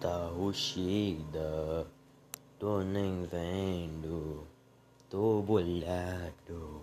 Tá roxida, tô nem vendo, tô bolado.